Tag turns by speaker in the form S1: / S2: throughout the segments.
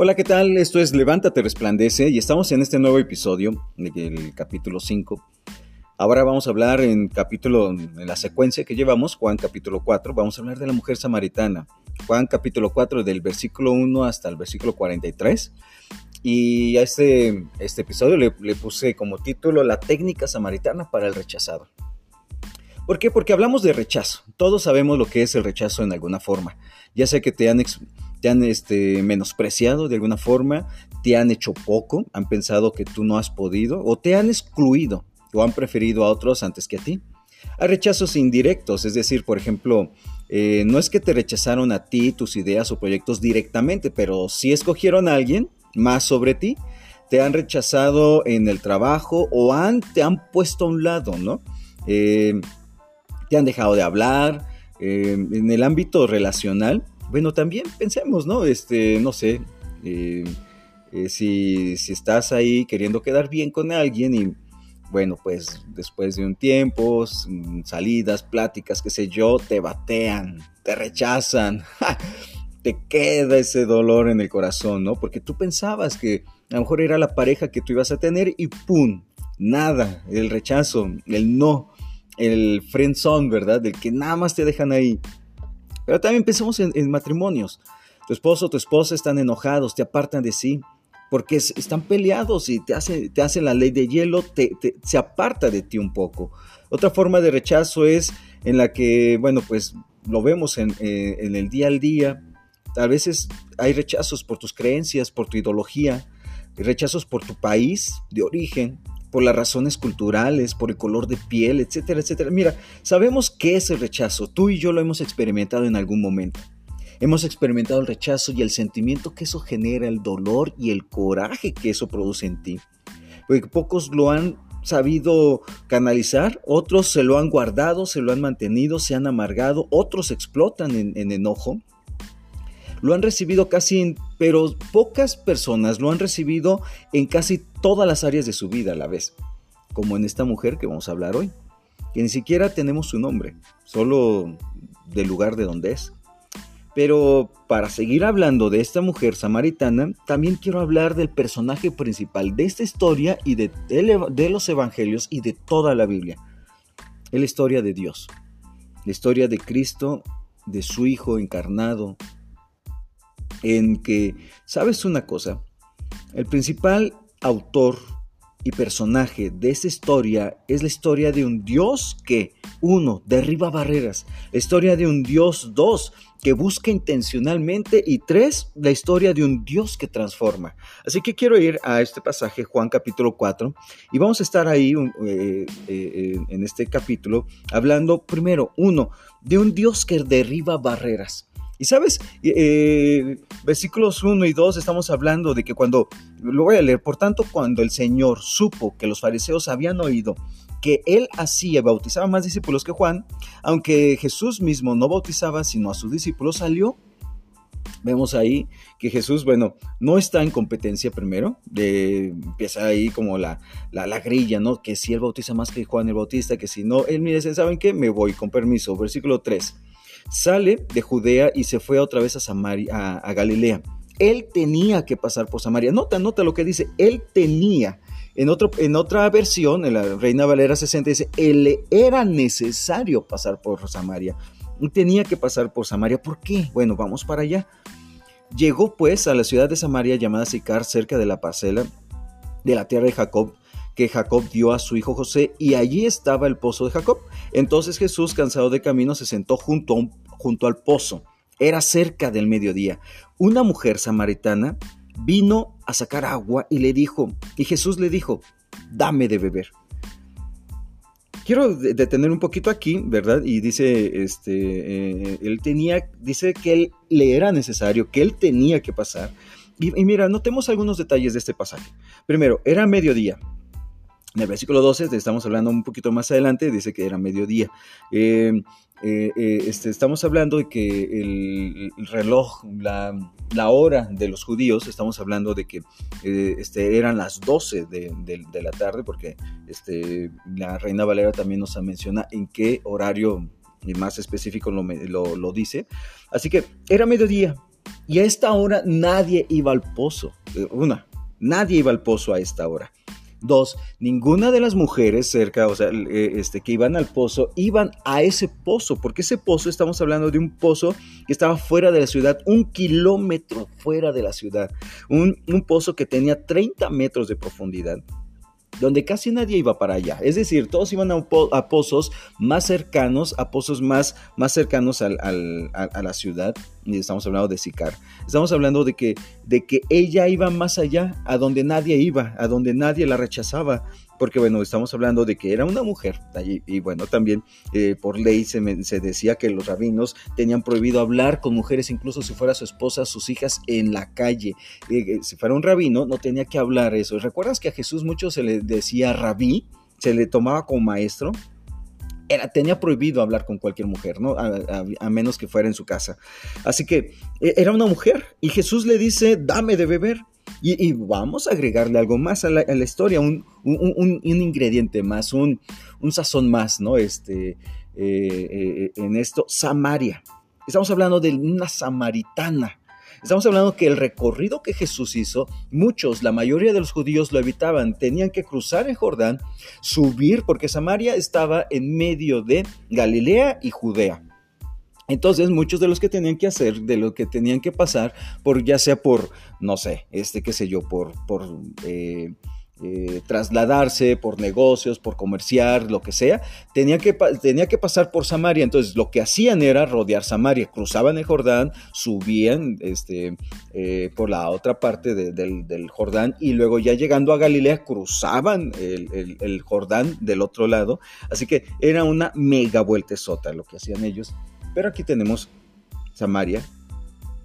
S1: Hola, ¿qué tal? Esto es Levántate, resplandece y estamos en este nuevo episodio, el capítulo 5. Ahora vamos a hablar en capítulo, en la secuencia que llevamos, Juan capítulo 4, vamos a hablar de la mujer samaritana. Juan capítulo 4 del versículo 1 hasta el versículo 43. Y a este, este episodio le, puse como título La técnica samaritana para el rechazado. ¿Por qué? Porque hablamos de rechazo. Todos sabemos lo que es el rechazo en alguna forma. Ya sea que te han te han este, menospreciado de alguna forma, te han hecho poco, han pensado que tú no has podido o te han excluido o han preferido a otros antes que a ti. Hay rechazos indirectos, es decir, por ejemplo, eh, no es que te rechazaron a ti, tus ideas o proyectos directamente, pero sí escogieron a alguien más sobre ti, te han rechazado en el trabajo o han, te han puesto a un lado, ¿no? Eh, te han dejado de hablar, eh, en el ámbito relacional, bueno, también pensemos, ¿no? Este, no sé, eh, eh, si, si, estás ahí queriendo quedar bien con alguien y, bueno, pues después de un tiempo, salidas, pláticas, qué sé yo, te batean, te rechazan, te queda ese dolor en el corazón, ¿no? Porque tú pensabas que a lo mejor era la pareja que tú ibas a tener y ¡pum! Nada, el rechazo, el no, el friend zone, ¿verdad? Del que nada más te dejan ahí. Pero también pensamos en, matrimonios. Tu esposo o tu esposa están enojados, te apartan de sí, porque están peleados y te, hace, te hacen la ley de hielo, te, se aparta de ti un poco. Otra forma de rechazo es en la que, bueno, pues lo vemos en, eh, en el día al día. A veces hay rechazos por tus creencias, por tu ideología, rechazos por tu país de origen, por las razones culturales, por el color de piel, etcétera, etcétera. Mira, sabemos qué es el rechazo. Tú y yo lo hemos experimentado en algún momento. Hemos experimentado el rechazo y el sentimiento que eso genera, el dolor y el coraje que eso produce en ti. Porque pocos lo han sabido canalizar, otros se lo han guardado, se lo han mantenido, se han amargado, otros explotan en, en enojo lo han recibido casi, pero pocas personas lo han recibido en casi todas las áreas de su vida a la vez, como en esta mujer que vamos a hablar hoy, que ni siquiera tenemos su nombre, solo del lugar de donde es. Pero para seguir hablando de esta mujer samaritana, también quiero hablar del personaje principal de esta historia y de, de los evangelios y de toda la Biblia. Es la historia de Dios, la historia de Cristo, de su Hijo encarnado, en que, ¿sabes una cosa? El principal autor y personaje de esta historia es la historia de un Dios que, uno, derriba barreras, la historia de un Dios, dos, que busca intencionalmente y tres, la historia de un Dios que transforma. Así que quiero ir a este pasaje, Juan capítulo 4, y vamos a estar ahí eh, eh, en este capítulo hablando primero, uno, de un Dios que derriba barreras. Y sabes, eh, versículos 1 y 2 estamos hablando de que cuando, lo voy a leer, por tanto, cuando el Señor supo que los fariseos habían oído que él hacía, bautizaba más discípulos que Juan, aunque Jesús mismo no bautizaba sino a sus discípulos, salió. Vemos ahí que Jesús, bueno, no está en competencia primero, de, empieza ahí como la, la, la, grilla, ¿no? Que si él bautiza más que Juan el Bautista, que si no, él mire, ¿saben qué? Me voy con permiso. Versículo 3 sale de Judea y se fue otra vez a, Samaria, a, Galilea. Él tenía que pasar por Samaria. Nota, nota lo que dice, él tenía. En, otro, en otra versión, en la Reina Valera 60, dice, él era necesario pasar por Samaria. Tenía que pasar por Samaria. ¿Por qué? Bueno, vamos para allá. Llegó pues a la ciudad de Samaria llamada Sicar, cerca de la parcela de la tierra de Jacob, que Jacob dio a su hijo José, y allí estaba el pozo de Jacob. Entonces Jesús, cansado de camino, se sentó junto, junto al pozo. Era cerca del mediodía. Una mujer samaritana vino a sacar agua y le dijo, y Jesús le dijo, dame de beber. Quiero detener un poquito aquí, ¿verdad? Y dice, este, eh, él tenía, dice que él le era necesario, que él tenía que pasar. Y, y mira, notemos algunos detalles de este pasaje. Primero, era mediodía, en el versículo 12, estamos hablando un poquito más adelante, dice que era mediodía. Eh, eh, eh, este, estamos hablando de que el, reloj, la, hora de los judíos, estamos hablando de que este, eran las 12 de, la tarde, porque este, la Reina Valera también nos menciona en qué horario más específico lo, lo dice. Así que era mediodía, Y a esta hora nadie iba al pozo. Eh, una, nadie iba al pozo a esta hora. Dos, ninguna de las mujeres cerca, o sea, eh, este, que iban al pozo, iban a ese pozo, porque ese pozo, estamos hablando de un pozo que estaba fuera de la ciudad, un kilómetro fuera de la ciudad, un, un pozo que tenía 30 metros de profundidad donde casi nadie iba para allá. Es decir, todos iban a, pozos más cercanos, a pozos más, más cercanos a, la ciudad. Y estamos hablando de Sicar. Estamos hablando de que, de que ella iba más allá, a donde nadie iba, a donde nadie la rechazaba porque bueno, estamos hablando de que era una mujer, y, bueno, también eh, por ley se, decía que los rabinos tenían prohibido hablar con mujeres, incluso si fuera su esposa, sus hijas, en la calle. Eh, eh, si fuera un rabino, no tenía que hablar eso. ¿Recuerdas que a Jesús mucho se le decía rabí? Se le tomaba como maestro. Era, tenía prohibido hablar con cualquier mujer, ¿no? a, menos que fuera en su casa. Así que era una mujer y Jesús le dice, dame de beber. Y, vamos a agregarle algo más a la, historia, un, ingrediente más, un, sazón más, ¿no? Este, eh, eh, en esto, Samaria. Estamos hablando de una samaritana. Estamos hablando que el recorrido que Jesús hizo, muchos, la mayoría de los judíos lo evitaban, tenían que cruzar el Jordán, subir, porque Samaria estaba en medio de Galilea y Judea. Entonces, muchos de los que tenían que hacer, de lo que tenían que pasar, por ya sea por, no sé, este, qué sé yo, por, eh, eh, trasladarse, por negocios, por comerciar, lo que sea, tenía que, tenía que pasar por Samaria. Entonces, lo que hacían era rodear Samaria, cruzaban el Jordán, subían este, eh, por la otra parte del, Jordán y luego ya llegando a Galilea, cruzaban el, Jordán del otro lado. Así que era una mega vueltezota lo que hacían ellos. Pero aquí tenemos Samaria.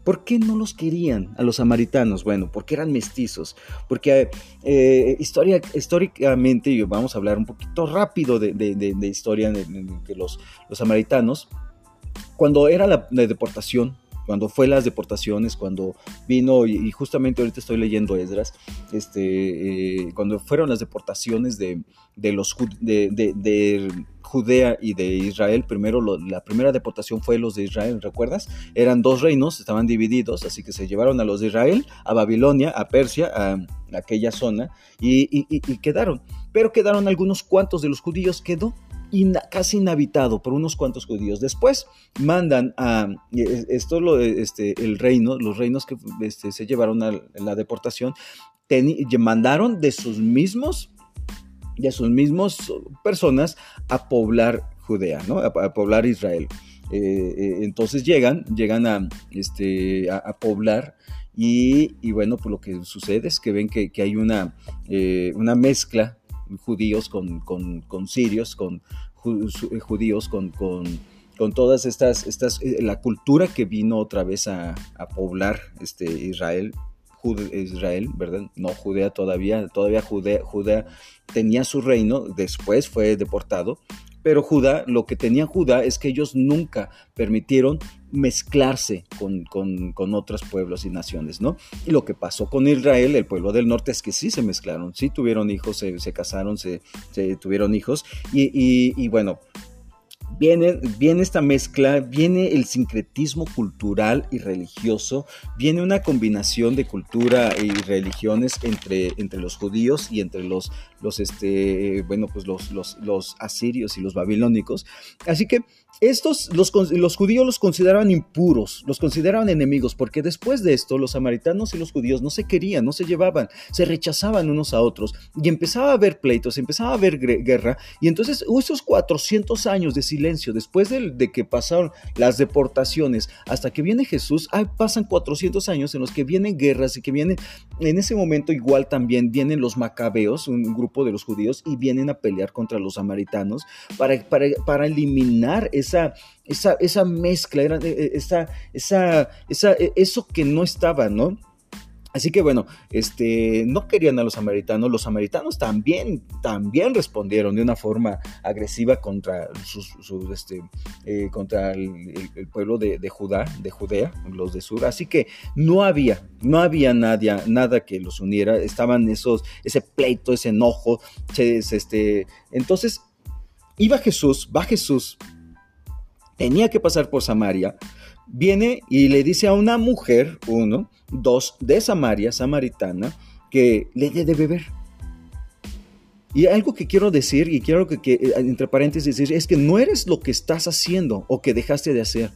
S1: ¿Por qué no los querían a los samaritanos? Bueno, porque eran mestizos, porque eh, historia, históricamente, vamos a hablar un poquito rápido de, historia de, los, samaritanos, cuando era la, deportación, cuando fue las deportaciones, cuando vino, y, justamente ahorita estoy leyendo Esdras, este, eh, cuando fueron las deportaciones de, los de, Judea y de Israel, primero la primera deportación fue los de Israel, ¿recuerdas? Eran dos reinos, estaban divididos, así que se llevaron a los de Israel, a Babilonia, a Persia, a, aquella zona, y, quedaron. Pero quedaron algunos cuantos de los judíos, quedó casi inhabitado por unos cuantos judíos. Después mandan a esto lo, este, el reino, los reinos que este, se llevaron a la deportación, mandaron de sus mismos a sus mismos personas a poblar Judea, ¿no? a, poblar Israel. Eh, eh, entonces llegan, llegan a, este, poblar y, bueno, pues lo que sucede es que ven que, hay una, eh, una mezcla judíos con, con, sirios, con judíos, con, con, todas estas, estas, la cultura que vino otra vez a, poblar este, Israel Israel, ¿verdad? No Judea todavía, todavía Judea, Judea tenía su reino, después fue deportado, pero Judá, lo que tenía Judá es que ellos nunca permitieron mezclarse con, con, otros pueblos y naciones, ¿no? Y lo que pasó con Israel, el pueblo del norte, es que sí se mezclaron, sí tuvieron hijos, se, casaron, se, tuvieron hijos, y, y bueno, Viene, viene, esta mezcla, viene el sincretismo cultural y religioso, viene una combinación de cultura y religiones entre, entre los judíos y entre los, los, este, bueno, pues los, los, los asirios y los babilónicos. Así que estos, los, judíos los consideraban impuros, los consideraban enemigos, porque después de esto los samaritanos y los judíos no se querían, no se llevaban, se rechazaban unos a otros y empezaba a haber pleitos, empezaba a haber guerra y entonces esos 400 años de silencio después de, que pasaron las deportaciones hasta que viene Jesús, pasan 400 años en los que vienen guerras y que vienen, en ese momento igual también vienen los macabeos, un grupo de los judíos y vienen a pelear contra los samaritanos para, para, para eliminar esa, esa, esa mezcla, era, eh, eh, esa, esa, esa, e, eso que no estaba, ¿no? Así que bueno, este, no querían a los samaritanos, los samaritanos también, también respondieron de una forma agresiva contra, este, eh, contra el, pueblo de, Judá, de Judea, los de Sur. Así que no había, no había nadie, nada que los uniera, estaban esos, ese pleito, ese enojo. Este, entonces, iba Jesús, va Jesús tenía que pasar por Samaria, viene y le dice a una mujer, uno, dos, de Samaria, samaritana, que le dé de beber. Y algo que quiero decir, y quiero que, que entre paréntesis decir, es que no eres lo que estás haciendo o que dejaste de hacer.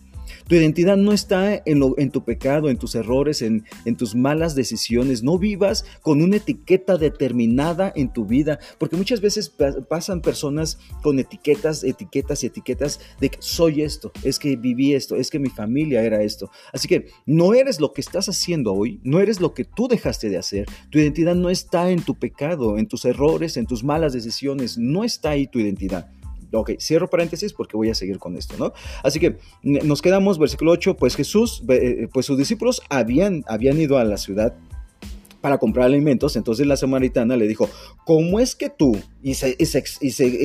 S1: Tu identidad no está en, tu pecado, en tus errores, en, tus malas decisiones. No vivas con una etiqueta determinada en tu vida, porque muchas veces pasan personas con etiquetas, etiquetas y etiquetas de que soy esto, es que viví esto, es que mi familia era esto. Así que no eres lo que estás haciendo hoy, no eres lo que tú dejaste de hacer. Tu identidad no está en tu pecado, en tus errores, en tus malas decisiones. No está ahí tu identidad. Ok, cierro paréntesis porque voy a seguir con esto, ¿no? Así que nos quedamos, versículo 8, pues Jesús, eh, pues sus discípulos habían, habían ido a la ciudad para comprar alimentos. Entonces la samaritana le dijo, ¿cómo es que tú, y se,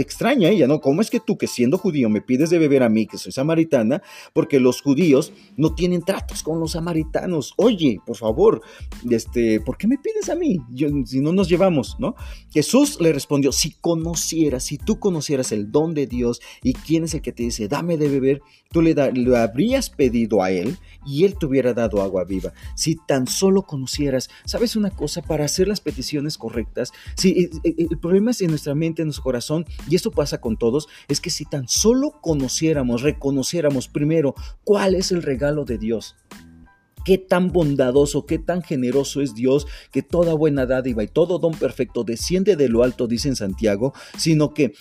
S1: extraña ella, ¿no? ¿Cómo es que tú, que siendo judío, me pides de beber a mí, que soy samaritana? Porque los judíos no tienen tratos con los samaritanos. Oye, por favor, este, ¿por qué me pides a mí? si no nos llevamos, ¿no? Jesús le respondió, si conocieras, si tú conocieras el don de Dios y quién es el que te dice, dame de beber, tú le, le habrías pedido a él y él te hubiera dado agua viva. Si tan solo conocieras, ¿sabes una cosa? Para hacer las peticiones correctas, si, el problema es en mente, en nuestro corazón, y esto pasa con todos, es que si tan solo conociéramos, reconociéramos primero cuál es el regalo de Dios, qué tan bondadoso, qué tan generoso es Dios, que toda buena dádiva y todo don perfecto desciende de lo alto, dice en Santiago, sino que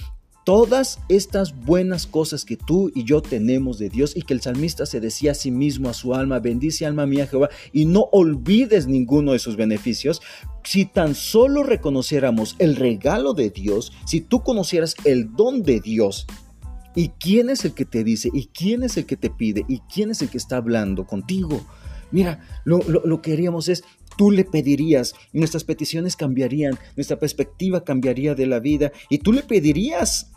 S1: todas estas buenas cosas que tú y yo tenemos de Dios y que el salmista se decía a sí mismo, a su alma, bendice alma mía Jehová y no olvides ninguno de sus beneficios, si tan solo reconociéramos el regalo de Dios, si tú conocieras el don de Dios, ¿y quién es el que te dice? ¿Y quién es el que te pide? ¿Y quién es el que está hablando contigo? Mira, lo, lo, que haríamos es, tú le pedirías, nuestras peticiones cambiarían, nuestra perspectiva cambiaría de la vida y tú le pedirías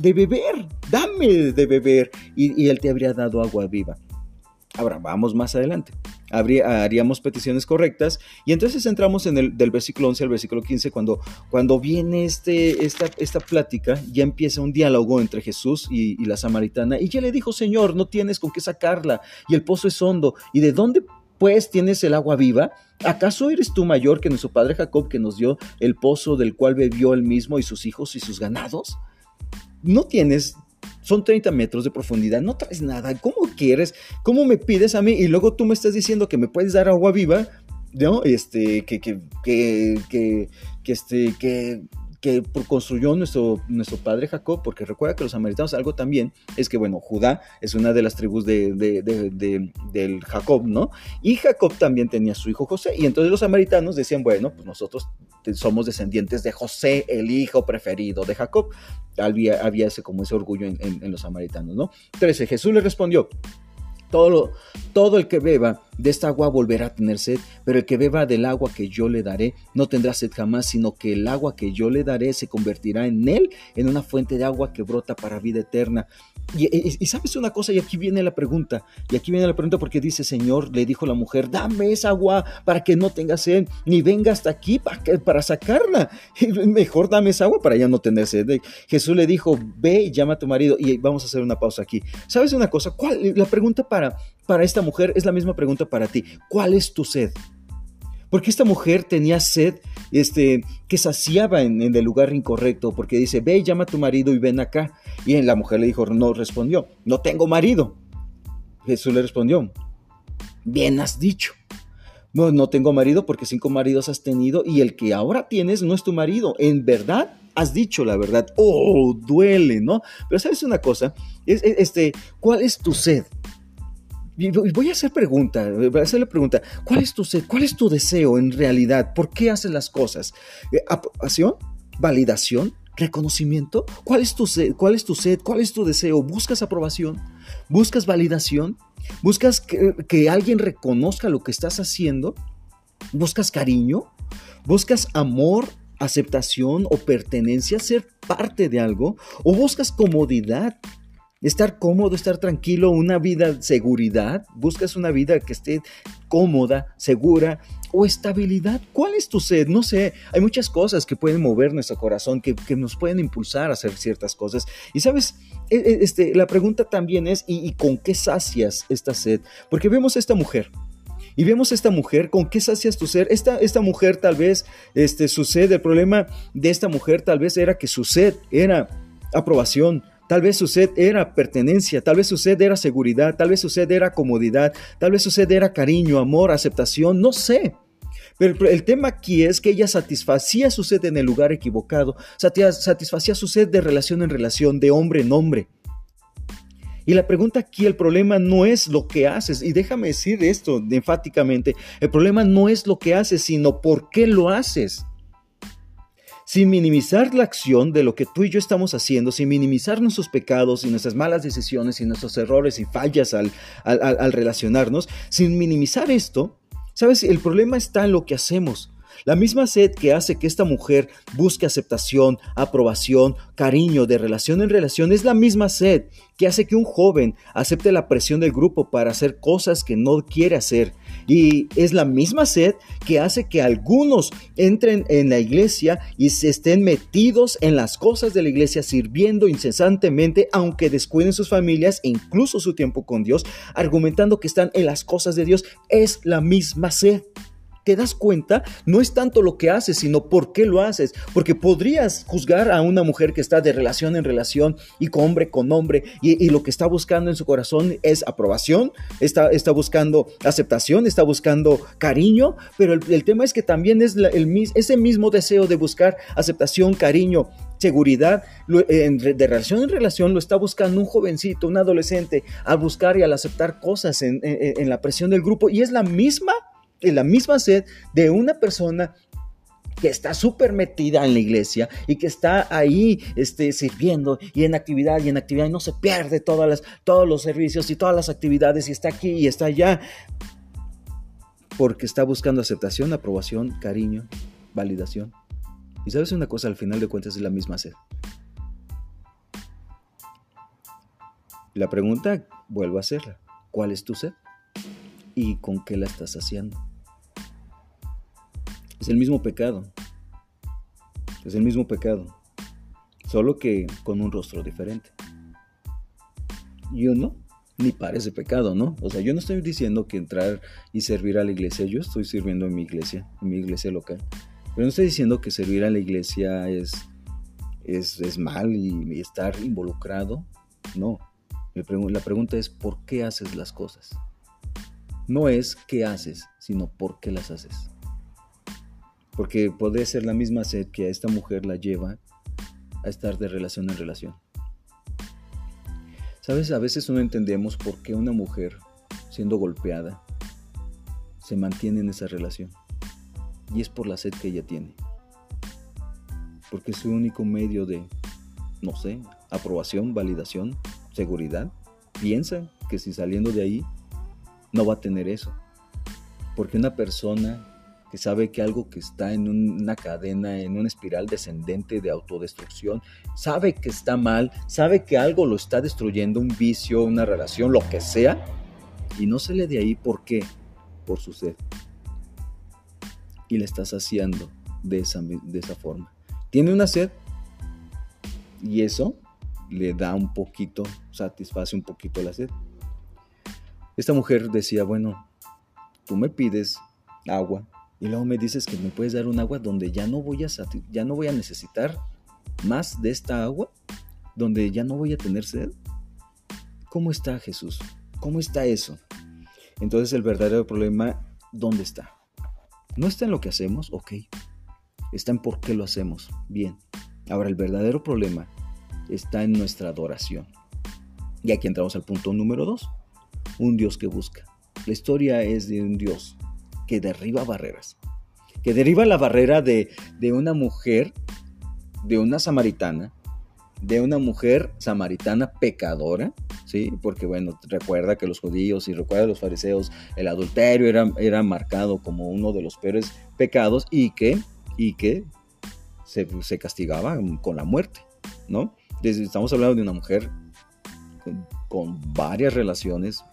S1: de beber, dame de beber y, él te habría dado agua viva. Ahora, vamos más adelante. Haríamos peticiones correctas y entonces entramos en el del versículo 11 al versículo 15 cuando, cuando viene este, esta, esta plática, ya empieza un diálogo entre Jesús y, y la samaritana y ya le dijo, Señor, no tienes con qué sacarla y el pozo es hondo y de dónde pues tienes el agua viva? ¿Acaso eres tú mayor que nuestro padre Jacob que nos dio el pozo del cual bebió él mismo y sus hijos y sus ganados? No tienes, son 30 metros de profundidad, no traes nada, ¿cómo quieres? ¿Cómo me pides a mí? Y luego tú me estás diciendo que me puedes dar agua viva, ¿no? Este, que, que, que, que, que este, que que construyó nuestro, nuestro padre Jacob, porque recuerda que los samaritanos algo también es que, bueno, Judá es una de las tribus de, del Jacob, ¿no? Y Jacob también tenía su hijo José, y entonces los samaritanos decían, bueno, pues nosotros somos descendientes de José, el hijo preferido de Jacob. Había, había ese como ese orgullo en, los samaritanos, ¿no? 13. Jesús le respondió, todo, todo el que beba de esta agua volverá a tener sed, pero el que beba del agua que yo le daré no tendrá sed jamás, sino que el agua que yo le daré se convertirá en él en una fuente de agua que brota para vida eterna. Y, sabes una cosa, y aquí viene la pregunta, y aquí viene la pregunta porque dice, Señor, le dijo la mujer, dame esa agua para que no tenga sed, ni venga hasta aquí para, para sacarla. Mejor dame esa agua para ya no tener sed. Jesús le dijo, ve y llama a tu marido, y vamos a hacer una pausa aquí. ¿Sabes una cosa? ¿Cuál, la pregunta para, para esta mujer es la misma pregunta para ti. ¿Cuál es tu sed? Porque esta mujer tenía sed este, que saciaba en, el lugar incorrecto, porque dice, ve y llama a tu marido y ven acá. Y la mujer le dijo, no respondió, no tengo marido. Jesús le respondió, bien has dicho. No, no tengo marido porque cinco maridos has tenido y el que ahora tienes no es tu marido. En verdad has dicho la verdad. Oh, duele, ¿no? Pero sabes una cosa, este, ¿cuál es tu sed? Voy a hacer pregunta, voy a hacer la pregunta, ¿cuál es tu sed? ¿Cuál es tu deseo en realidad? ¿Por qué haces las cosas? Eh, ¿Aprobación? ¿Validación? ¿Reconocimiento? ¿Cuál es tu sed? ¿Cuál es tu sed? ¿Cuál es tu deseo? ¿Buscas aprobación? ¿Buscas validación? ¿Buscas que, que alguien reconozca lo que estás haciendo? ¿Buscas cariño? ¿Buscas amor, aceptación o pertenencia, ser parte de algo? ¿O buscas comodidad, estar cómodo, estar tranquilo, una vida seguridad, buscas una vida que esté cómoda, segura o estabilidad. ¿Cuál es tu sed? No sé, hay muchas cosas que pueden mover nuestro corazón, que, nos pueden impulsar a hacer ciertas cosas. Y sabes, e, e, este, la pregunta también es, ¿y, con qué sacias esta sed? Porque vemos a esta mujer. Y vemos a esta mujer, ¿con qué sacias tu ser? Esta, esta mujer tal vez, este, su sed, el problema de esta mujer tal vez era que su sed era aprobación, Tal vez su sed era pertenencia, tal vez su sed era seguridad, tal vez su sed era comodidad, tal vez su sed era cariño, amor, aceptación, no sé. Pero el tema aquí es que ella satisfacía su sed en el lugar equivocado, satisfacía su sed de relación en relación, de hombre en hombre. Y la pregunta aquí, el problema no es lo que haces, y déjame decir esto enfáticamente, el problema no es lo que haces, sino por qué lo haces sin minimizar la acción de lo que tú y yo estamos haciendo, sin minimizar nuestros pecados y nuestras malas decisiones y nuestros errores y fallas al, relacionarnos, sin minimizar esto, ¿sabes? El problema está en lo que hacemos. La misma sed que hace que esta mujer busque aceptación, aprobación, cariño de relación en relación es la misma sed que hace que un joven acepte la presión del grupo para hacer cosas que no quiere hacer. Y es la misma sed que hace que algunos entren en la iglesia y se estén metidos en las cosas de la iglesia, sirviendo incesantemente, aunque descuiden sus familias e incluso su tiempo con Dios, argumentando que están en las cosas de Dios. Es la misma sed te das cuenta, no es tanto lo que haces, sino por qué lo haces. Porque podrías juzgar a una mujer que está de relación en relación y con hombre con hombre y, lo que está buscando en su corazón es aprobación, está, está buscando aceptación, está buscando cariño, pero el, tema es que también es el, ese mismo deseo de buscar aceptación, cariño, seguridad de relación en relación lo está buscando un jovencito, un adolescente, al buscar y al aceptar cosas en, en la presión del grupo. Y es la misma es la misma sed de una persona que está súper metida en la iglesia y que está ahí este, sirviendo y en actividad y en actividad y no se pierde todas todos los servicios y todas las actividades y está aquí y está allá porque está buscando aceptación, aprobación, cariño, validación. Y sabes una cosa, al final de cuentas es la misma sed. La pregunta, vuelvo a hacerla, ¿cuál es tu sed? ¿Y con qué la estás haciendo? Es el mismo pecado. Es el mismo pecado. Solo que con un rostro diferente. Y uno ni parece pecado, ¿no? O sea, yo no estoy diciendo que entrar y servir a la iglesia, yo estoy sirviendo en mi iglesia, en mi iglesia local. Pero no estoy diciendo que servir a la iglesia es, es, mal y, estar involucrado. No. La pregunta es ¿por qué haces las cosas? No es qué haces, sino por qué las haces porque puede ser la misma sed que a esta mujer la lleva a estar de relación en relación. Sabes, a veces no entendemos por qué una mujer, siendo golpeada, se mantiene en esa relación. Y es por la sed que ella tiene. Porque es su único medio de, no sé, aprobación, validación, seguridad. Piensa que si saliendo de ahí no va a tener eso. Porque una persona que sabe que algo que está en una cadena, en una espiral descendente de autodestrucción, sabe que está mal, sabe que algo lo está destruyendo, un vicio, una relación, lo que sea, y no sale de ahí, ¿por qué? Por su sed. Y le está saciando de esa, de esa forma. Tiene una sed y eso le da un poquito, satisface un poquito la sed. Esta mujer decía, bueno, tú me pides agua, y luego me dices que me puedes dar un agua donde ya no voy a, ya no voy a necesitar más de esta agua, donde ya no voy a tener sed. ¿Cómo está Jesús? ¿Cómo está eso? Entonces el verdadero problema, ¿dónde está? No está en lo que hacemos, ok. Está en por qué lo hacemos. Bien. Ahora el verdadero problema está en nuestra adoración. Y aquí entramos al punto número dos. Un Dios que busca. La historia es de un Dios que derriba barreras, que derriba la barrera de, una mujer, de una samaritana, de una mujer samaritana pecadora, ¿sí? Porque bueno, recuerda que los judíos y recuerda los fariseos, el adulterio era, era marcado como uno de los peores pecados y que, y que se, se castigaba con la muerte, ¿no? estamos hablando de una mujer con, varias relaciones,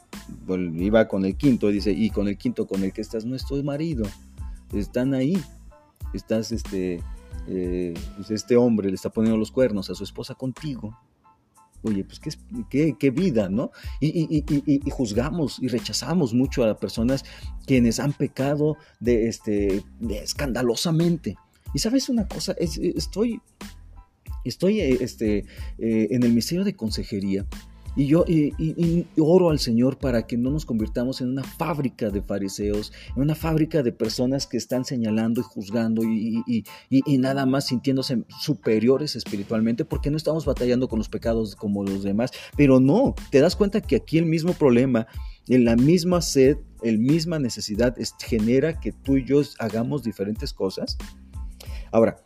S1: iba con el quinto, dice, y con el quinto con el que estás no es marido, están ahí, estás, este, eh, pues este hombre le está poniendo los cuernos a su esposa contigo. Oye, pues qué, qué, vida, ¿no? Y, juzgamos y rechazamos mucho a las personas quienes han pecado de, este, escandalosamente. Y sabes una cosa, estoy, estoy este, eh, en el misterio de consejería y yo y, oro al Señor para que no nos convirtamos en una fábrica de fariseos, en una fábrica de personas que están señalando y juzgando y, nada más sintiéndose superiores espiritualmente porque no estamos batallando con los pecados como los demás. Pero no, te das cuenta que aquí el mismo problema, en la misma sed, la misma necesidad genera que tú y yo hagamos diferentes cosas. Ahora,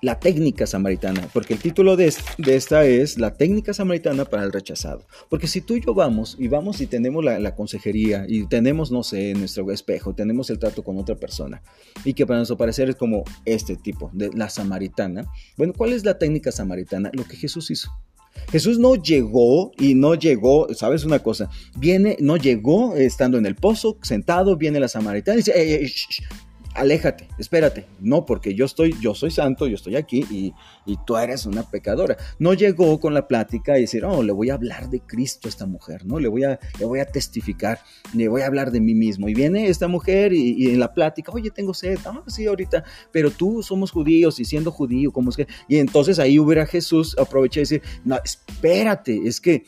S1: la técnica samaritana, porque el título de, esta es La técnica samaritana para el rechazado. Porque si tú y yo vamos y vamos y tenemos la, consejería y tenemos, no sé, nuestro espejo, tenemos el trato con otra persona y que para nuestro parecer es como este tipo, de la samaritana. Bueno, ¿cuál es la técnica samaritana? Lo que Jesús hizo. Jesús no llegó y no llegó, ¿sabes una cosa? Viene, no llegó estando en el pozo, sentado, viene la samaritana y dice, aléjate, espérate. No, porque yo estoy, yo soy santo, yo estoy aquí y, tú eres una pecadora. No llegó con la plática y decir, oh, le voy a hablar de Cristo a esta mujer, ¿no? Le voy a, le voy a testificar, le voy a hablar de mí mismo. Y viene esta mujer y, en la plática, oye, tengo sed, ah, sí, ahorita, pero tú somos judíos y siendo judío, ¿cómo es que? Y entonces ahí hubiera Jesús aproveché y decir, no, espérate, es que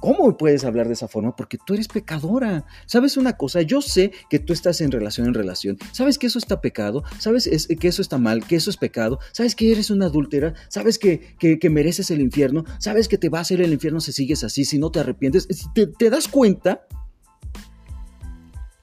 S1: ¿Cómo puedes hablar de esa forma? Porque tú eres pecadora. ¿Sabes una cosa? Yo sé que tú estás en relación en relación. ¿Sabes que eso está pecado? ¿Sabes que eso está mal? ¿Que eso es pecado? ¿Sabes que eres una adúltera? ¿Sabes que, que, mereces el infierno? ¿Sabes que te va a hacer el infierno si sigues así, si no te arrepientes? ¿Te, te das cuenta?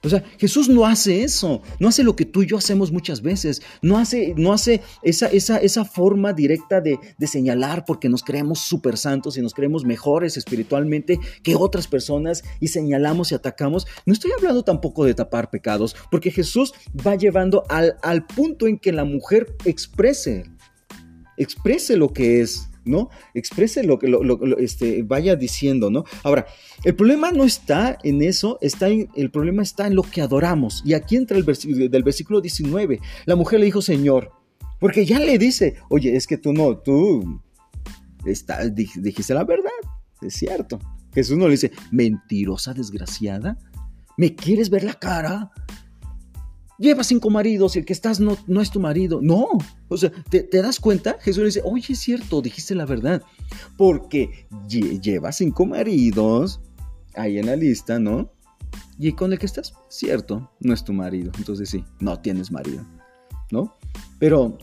S1: O sea, Jesús no hace eso, no hace lo que tú y yo hacemos muchas veces, no hace, no hace esa, esa, esa forma directa de, de señalar porque nos creemos súper santos y nos creemos mejores espiritualmente que otras personas y señalamos y atacamos. No estoy hablando tampoco de tapar pecados, porque Jesús va llevando al, al punto en que la mujer exprese, exprese lo que es ¿no? Exprese lo que lo, este, vaya diciendo, ¿no? Ahora, el problema no está en eso, está en, el problema está en lo que adoramos. Y aquí entra el versículo del versículo 19. La mujer le dijo, Señor, porque ya le dice, oye, es que tú no, tú está, dijiste la verdad, es cierto. Jesús no le dice, mentirosa desgraciada, ¿me quieres ver la cara? Lleva cinco maridos y el que estás no, no es tu marido. No, o sea, ¿te, das cuenta? Jesús dice, oye, es cierto, dijiste la verdad. Porque lleva cinco maridos ahí en la lista, ¿no? Y con el que estás, cierto, no es tu marido. Entonces sí, no tienes marido, ¿no? Pero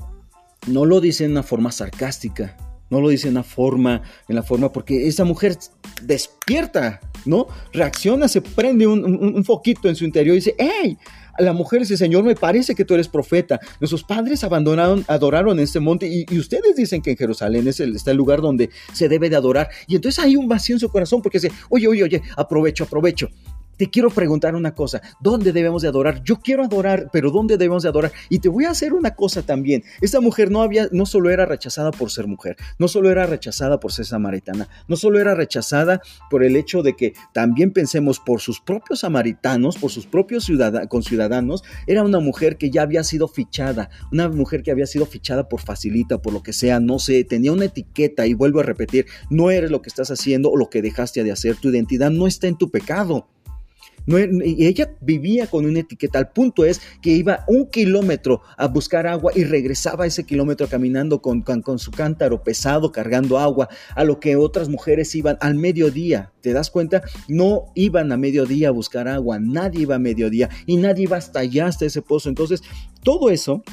S1: no lo dice en una forma sarcástica, no lo dice en una forma, en la forma, porque esa mujer despierta, ¿no? Reacciona, se prende un, un foquito en su interior y dice, ¡hey! La mujer dice, Señor, me parece que tú eres profeta. Nuestros padres abandonaron, adoraron este monte y, ustedes dicen que en Jerusalén es el, está el lugar donde se debe de adorar. Y entonces hay un vacío en su corazón porque dice, oye, oye, oye, aprovecho, aprovecho te quiero preguntar una cosa, ¿dónde debemos de adorar? Yo quiero adorar, pero ¿dónde debemos de adorar? Y te voy a hacer una cosa también. Esta mujer no había no solo era rechazada por ser mujer, no solo era rechazada por ser samaritana, no solo era rechazada por el hecho de que también pensemos por sus propios samaritanos, por sus propios conciudadanos, era una mujer que ya había sido fichada, una mujer que había sido fichada por facilita, por lo que sea, no sé, tenía una etiqueta y vuelvo a repetir, no eres lo que estás haciendo o lo que dejaste de hacer, tu identidad no está en tu pecado. Y ella vivía con una etiqueta. Al punto es que iba un kilómetro a buscar agua y regresaba ese kilómetro caminando con, con, su cántaro pesado, cargando agua, a lo que otras mujeres iban al mediodía. ¿Te das cuenta? No iban a mediodía a buscar agua, nadie iba a mediodía y nadie iba hasta allá, hasta ese pozo. Entonces, todo eso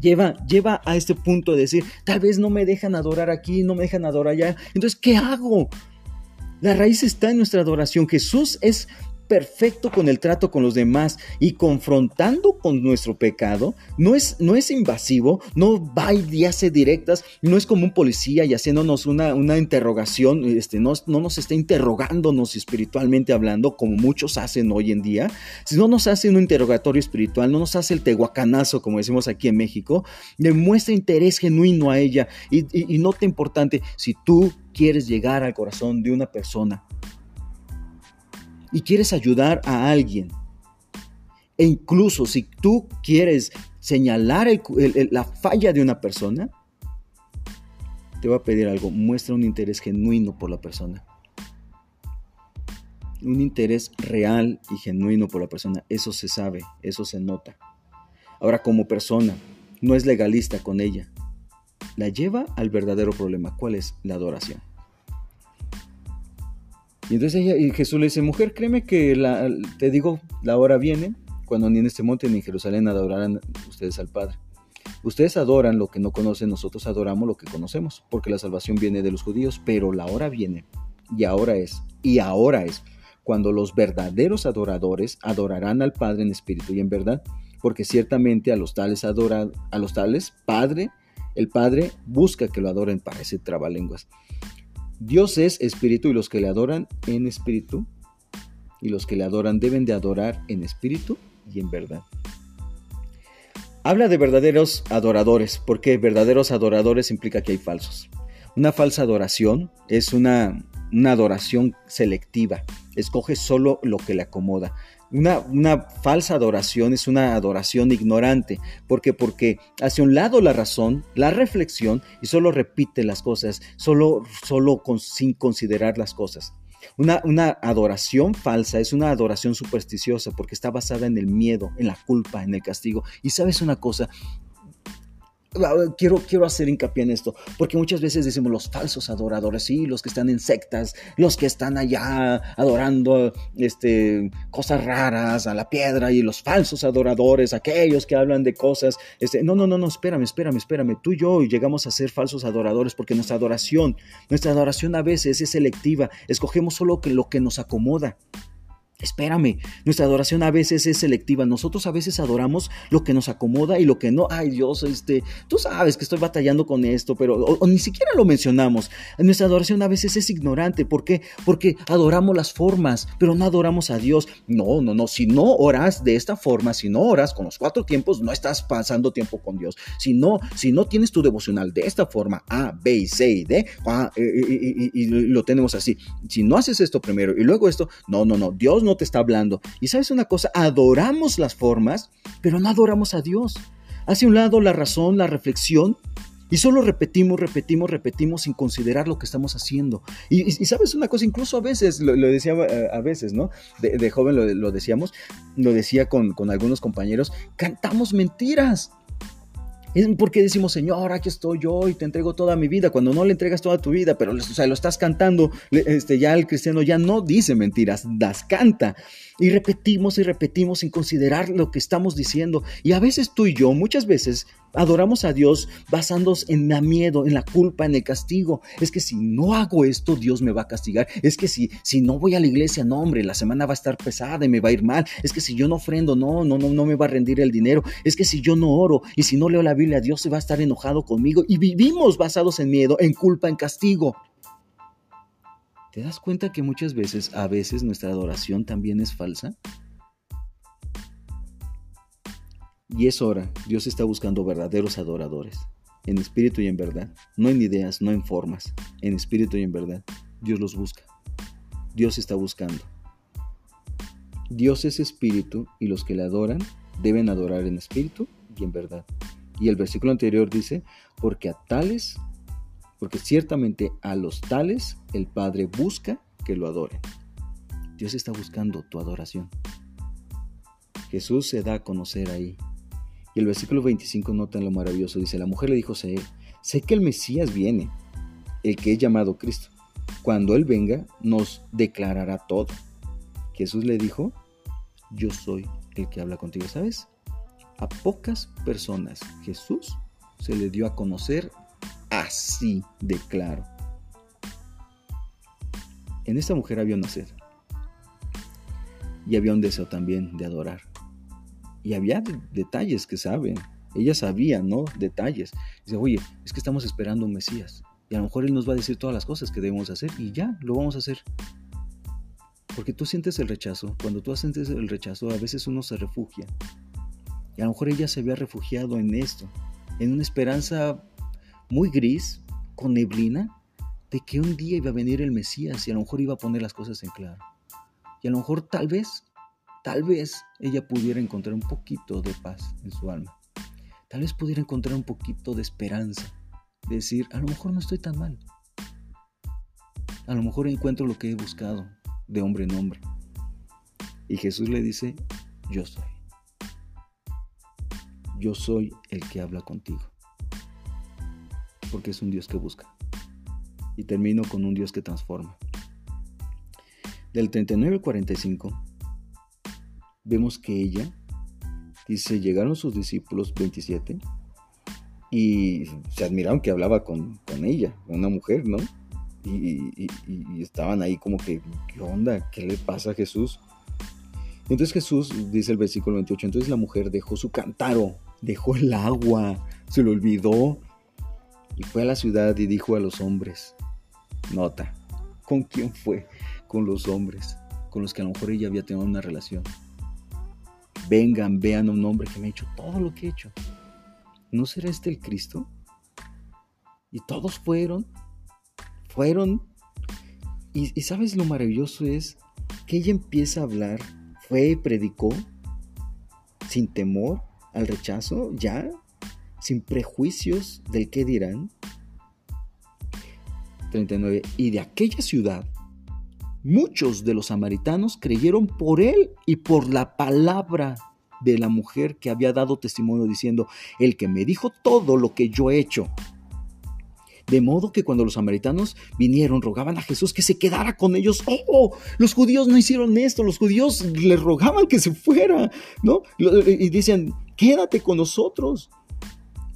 S1: lleva, lleva a este punto de decir, tal vez no me dejan adorar aquí, no me dejan adorar allá. Entonces, ¿qué hago? La raíz está en nuestra adoración. Jesús es perfecto con el trato con los demás y confrontando con nuestro pecado, no es, no es invasivo, no va y hace directas, no es como un policía y haciéndonos una, una interrogación, este, no, no nos está interrogándonos espiritualmente hablando, como muchos hacen hoy en día, si no nos hace un interrogatorio espiritual, no nos hace el tehuacanazo, como decimos aquí en México, demuestra interés genuino a ella. Y, y, y nota importante, si tú quieres llegar al corazón de una persona, y quieres ayudar a alguien, e incluso si tú quieres señalar la falla de una persona, te va a pedir algo, muestra un interés genuino por la persona. Un interés real y genuino por la persona. Eso se sabe, eso se nota. Ahora como persona, no es legalista con ella. La lleva al verdadero problema. ¿Cuál es? La adoración. Y entonces Jesús le dice, mujer, créeme que te digo, la hora viene cuando ni en este monte ni en Jerusalén adorarán ustedes al Padre. Ustedes adoran lo que no conocen, nosotros adoramos lo que conocemos, porque la salvación viene de los judíos, pero la hora viene, y ahora es, y ahora es, cuando los verdaderos adoradores adorarán al Padre en espíritu y en verdad, porque ciertamente a los tales adora, a los tales Padre, el Padre busca que lo adoren para ese trabalenguas. Dios es espíritu y los que le adoran en espíritu y los que le adoran deben de adorar en espíritu y en verdad. Habla de verdaderos adoradores, porque verdaderos adoradores implica que hay falsos. Una falsa adoración es una, una adoración selectiva, escoge solo lo que le acomoda. Una, falsa adoración es una adoración ignorante. ¿Por qué? Porque hace un lado la razón, la reflexión y solo repite las cosas, solo, solo sin considerar las cosas. Una, una, adoración falsa es una adoración supersticiosa porque está basada en el miedo, en la culpa, en el castigo. Y sabes una cosa, quiero, quiero hacer hincapié en esto, porque muchas veces decimos los falsos adoradores, sí, los que están en sectas, los que están allá adorando este, cosas raras a la piedra y los falsos adoradores, aquellos que hablan de cosas. Este, no, no, no, no, espérame, espérame, espérame. Tú y yo llegamos a ser falsos adoradores porque nuestra adoración, nuestra adoración a veces es selectiva, escogemos solo lo que nos acomoda. Espérame, nuestra adoración a veces es selectiva. Nosotros a veces adoramos lo que nos acomoda y lo que no. Ay Dios, este, tú sabes que estoy batallando con esto, pero o, ni siquiera lo mencionamos. Nuestra adoración a veces es ignorante. ¿Por qué? Porque adoramos las formas, pero no adoramos a Dios. No, no, no. Si no oras de esta forma, si no oras con los cuatro tiempos, no estás pasando tiempo con Dios. Si no, si no tienes tu devocional de esta forma, A, B y C y D, y, y lo tenemos así. Si no haces esto primero y luego esto, no, no, no. Dios no te está hablando. Y sabes una cosa, adoramos las formas, pero no adoramos a Dios. Hace un lado la razón, la reflexión, y solo repetimos, repetimos, repetimos sin considerar lo que estamos haciendo. Y, sabes una cosa, incluso a veces, lo, decía eh, a veces, ¿no? De, joven lo, decíamos, lo decía con, con algunos compañeros, cantamos mentiras. Porque decimos, Señor, aquí estoy yo y te entrego toda mi vida, cuando no le entregas toda tu vida, pero o sea, lo estás cantando, este, ya el cristiano ya no dice mentiras, las canta. Y repetimos y repetimos sin considerar lo que estamos diciendo. Y a veces tú y yo, muchas veces, adoramos a Dios basándonos en el miedo, en la culpa, en el castigo. Es que si no hago esto, Dios me va a castigar. Es que si, si no voy a la iglesia, no, hombre, la semana va a estar pesada y me va a ir mal. Es que si yo no ofrendo, no, no, no, no me va a rendir el dinero. Es que si yo no oro y si no leo la Biblia, Dios se va a estar enojado conmigo. Y vivimos basados en miedo, en culpa, en castigo. ¿Te das cuenta que muchas veces, a veces, nuestra adoración también es falsa? Y es hora, Dios está buscando verdaderos adoradores, en espíritu y en verdad, no en ideas, no en formas, en espíritu y en verdad. Dios los busca. Dios está buscando. Dios es espíritu y los que le adoran deben adorar en espíritu y en verdad. Y el versículo anterior dice, porque a tales porque ciertamente a los tales el Padre busca que lo adoren. Dios está buscando tu adoración. Jesús se da a conocer ahí. Y el versículo 25 nota lo maravilloso. Dice, la mujer le dijo a él, sé que el Mesías viene, el que es llamado Cristo. Cuando Él venga, nos declarará todo. Jesús le dijo, yo soy el que habla contigo, ¿sabes? A pocas personas Jesús se le dio a conocer así de claro. En esta mujer había una sed. y había un deseo también de adorar. Y había detalles que saben. Ella sabía, ¿no? Detalles. Dice, oye, es que estamos esperando un Mesías. Y a lo mejor Él nos va a decir todas las cosas que debemos hacer y ya, lo vamos a hacer. Porque tú sientes el rechazo. Cuando tú sientes el rechazo, a veces uno se refugia. Y a lo mejor ella se había refugiado en esto, en una esperanza muy gris, con neblina, de que un día iba a venir el Mesías y a lo mejor iba a poner las cosas en claro. Y a lo mejor tal vez, tal vez ella pudiera encontrar un poquito de paz en su alma. Tal vez pudiera encontrar un poquito de esperanza. decir, a lo mejor no estoy tan mal. A lo mejor encuentro lo que he buscado de hombre en hombre. Y Jesús le dice, yo soy. Yo soy el que habla contigo. Porque es un Dios que busca. Y termino con un Dios que transforma. Del 39 al 45, vemos que ella, dice, llegaron sus discípulos 27 y se admiraron que hablaba con, con ella, una mujer, ¿no? Y, estaban ahí como que, ¿qué onda? ¿Qué le pasa a Jesús? Entonces Jesús, dice el versículo 28, entonces la mujer dejó su cántaro, dejó el agua, se lo olvidó y fue a la ciudad y dijo a los hombres, nota, ¿con quién fue? Con los hombres, con los que a lo mejor ella había tenido una relación. Vengan, vean a un hombre que me ha hecho todo lo que he hecho. ¿No será este el Cristo? Y todos fueron fueron. Y, sabes lo maravilloso es que ella empieza a hablar, fue y predicó sin temor al rechazo, ya, sin prejuicios del que dirán. 39. Y de aquella ciudad, muchos de los samaritanos creyeron por él y por la palabra de la mujer que había dado testimonio diciendo, el que me dijo todo lo que yo he hecho. De modo que cuando los samaritanos vinieron, rogaban a Jesús que se quedara con ellos. ¡Oh! Los judíos no hicieron esto, los judíos le rogaban que se fuera, ¿no? Y dicen, quédate con nosotros.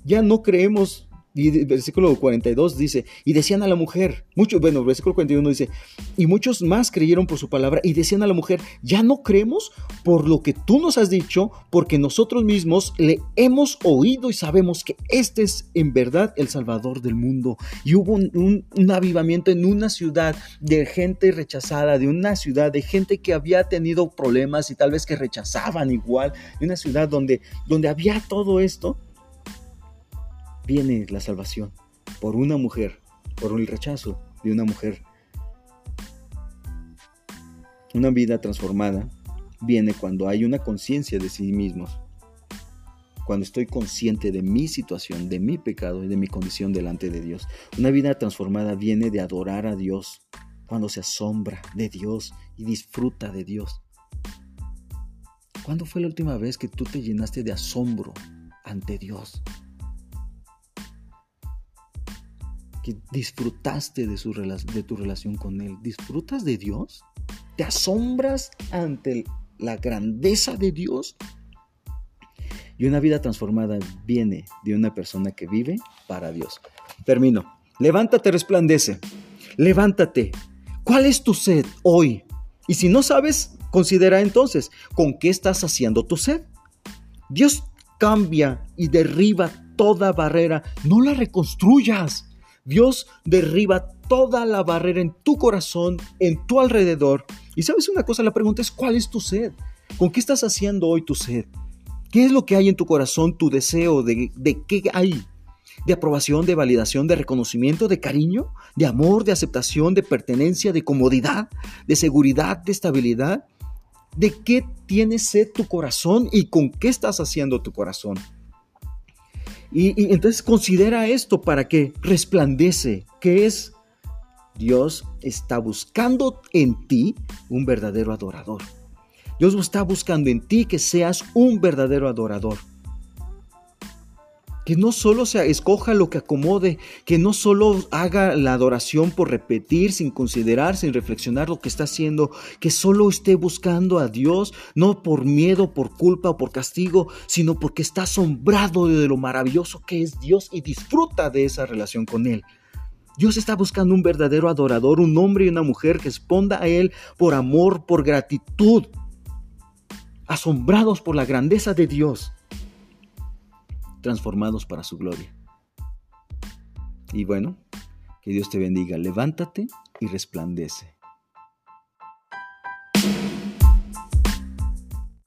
S1: Ya no creemos y versículo 42 dice, y decían a la mujer, muchos, bueno, versículo 41 dice, y muchos más creyeron por su palabra y decían a la mujer, ya no creemos por lo que tú nos has dicho, porque nosotros mismos le hemos oído y sabemos que este es en verdad el Salvador del mundo. Y hubo un, un avivamiento en una ciudad de gente rechazada, de una ciudad de gente que había tenido problemas y tal vez que rechazaban igual, de una ciudad donde, donde había todo esto viene la salvación por una mujer, por el rechazo de una mujer. Una vida transformada viene cuando hay una conciencia de sí mismos, cuando estoy consciente de mi situación, de mi pecado y de mi condición delante de Dios. Una vida transformada viene de adorar a Dios, cuando se asombra de Dios y disfruta de Dios. ¿Cuándo fue la última vez que tú te llenaste de asombro ante Dios? Que disfrutaste de, su, de tu relación con Él. ¿Disfrutas de Dios? ¿Te asombras ante la grandeza de Dios? Y una vida transformada viene de una persona que vive para Dios. Termino. Levántate, resplandece. Levántate. ¿Cuál es tu sed hoy? Y si no sabes, considera entonces, ¿con qué estás haciendo tu sed? Dios cambia y derriba toda barrera. No la reconstruyas. Dios derriba toda la barrera en tu corazón, en tu alrededor. Y sabes una cosa, la pregunta es, ¿cuál es tu sed? ¿Con qué estás haciendo hoy tu sed? ¿Qué es lo que hay en tu corazón, tu deseo? ¿De, de qué hay? ¿De aprobación, de validación, de reconocimiento, de cariño, de amor, de aceptación, de pertenencia, de comodidad, de seguridad, de estabilidad? ¿De qué tiene sed tu corazón y con qué estás haciendo tu corazón? Y, entonces considera esto para que resplandece, que es Dios está buscando en ti un verdadero adorador. Dios está buscando en ti que seas un verdadero adorador que no solo se escoja lo que acomode, que no solo haga la adoración por repetir, sin considerar, sin reflexionar lo que está haciendo, que solo esté buscando a Dios, no por miedo, por culpa o por castigo, sino porque está asombrado de lo maravilloso que es Dios y disfruta de esa relación con Él. Dios está buscando un verdadero adorador, un hombre y una mujer que responda a Él por amor, por gratitud, asombrados por la grandeza de Dios, transformados para su gloria. Y bueno, que Dios te bendiga. Levántate y resplandece.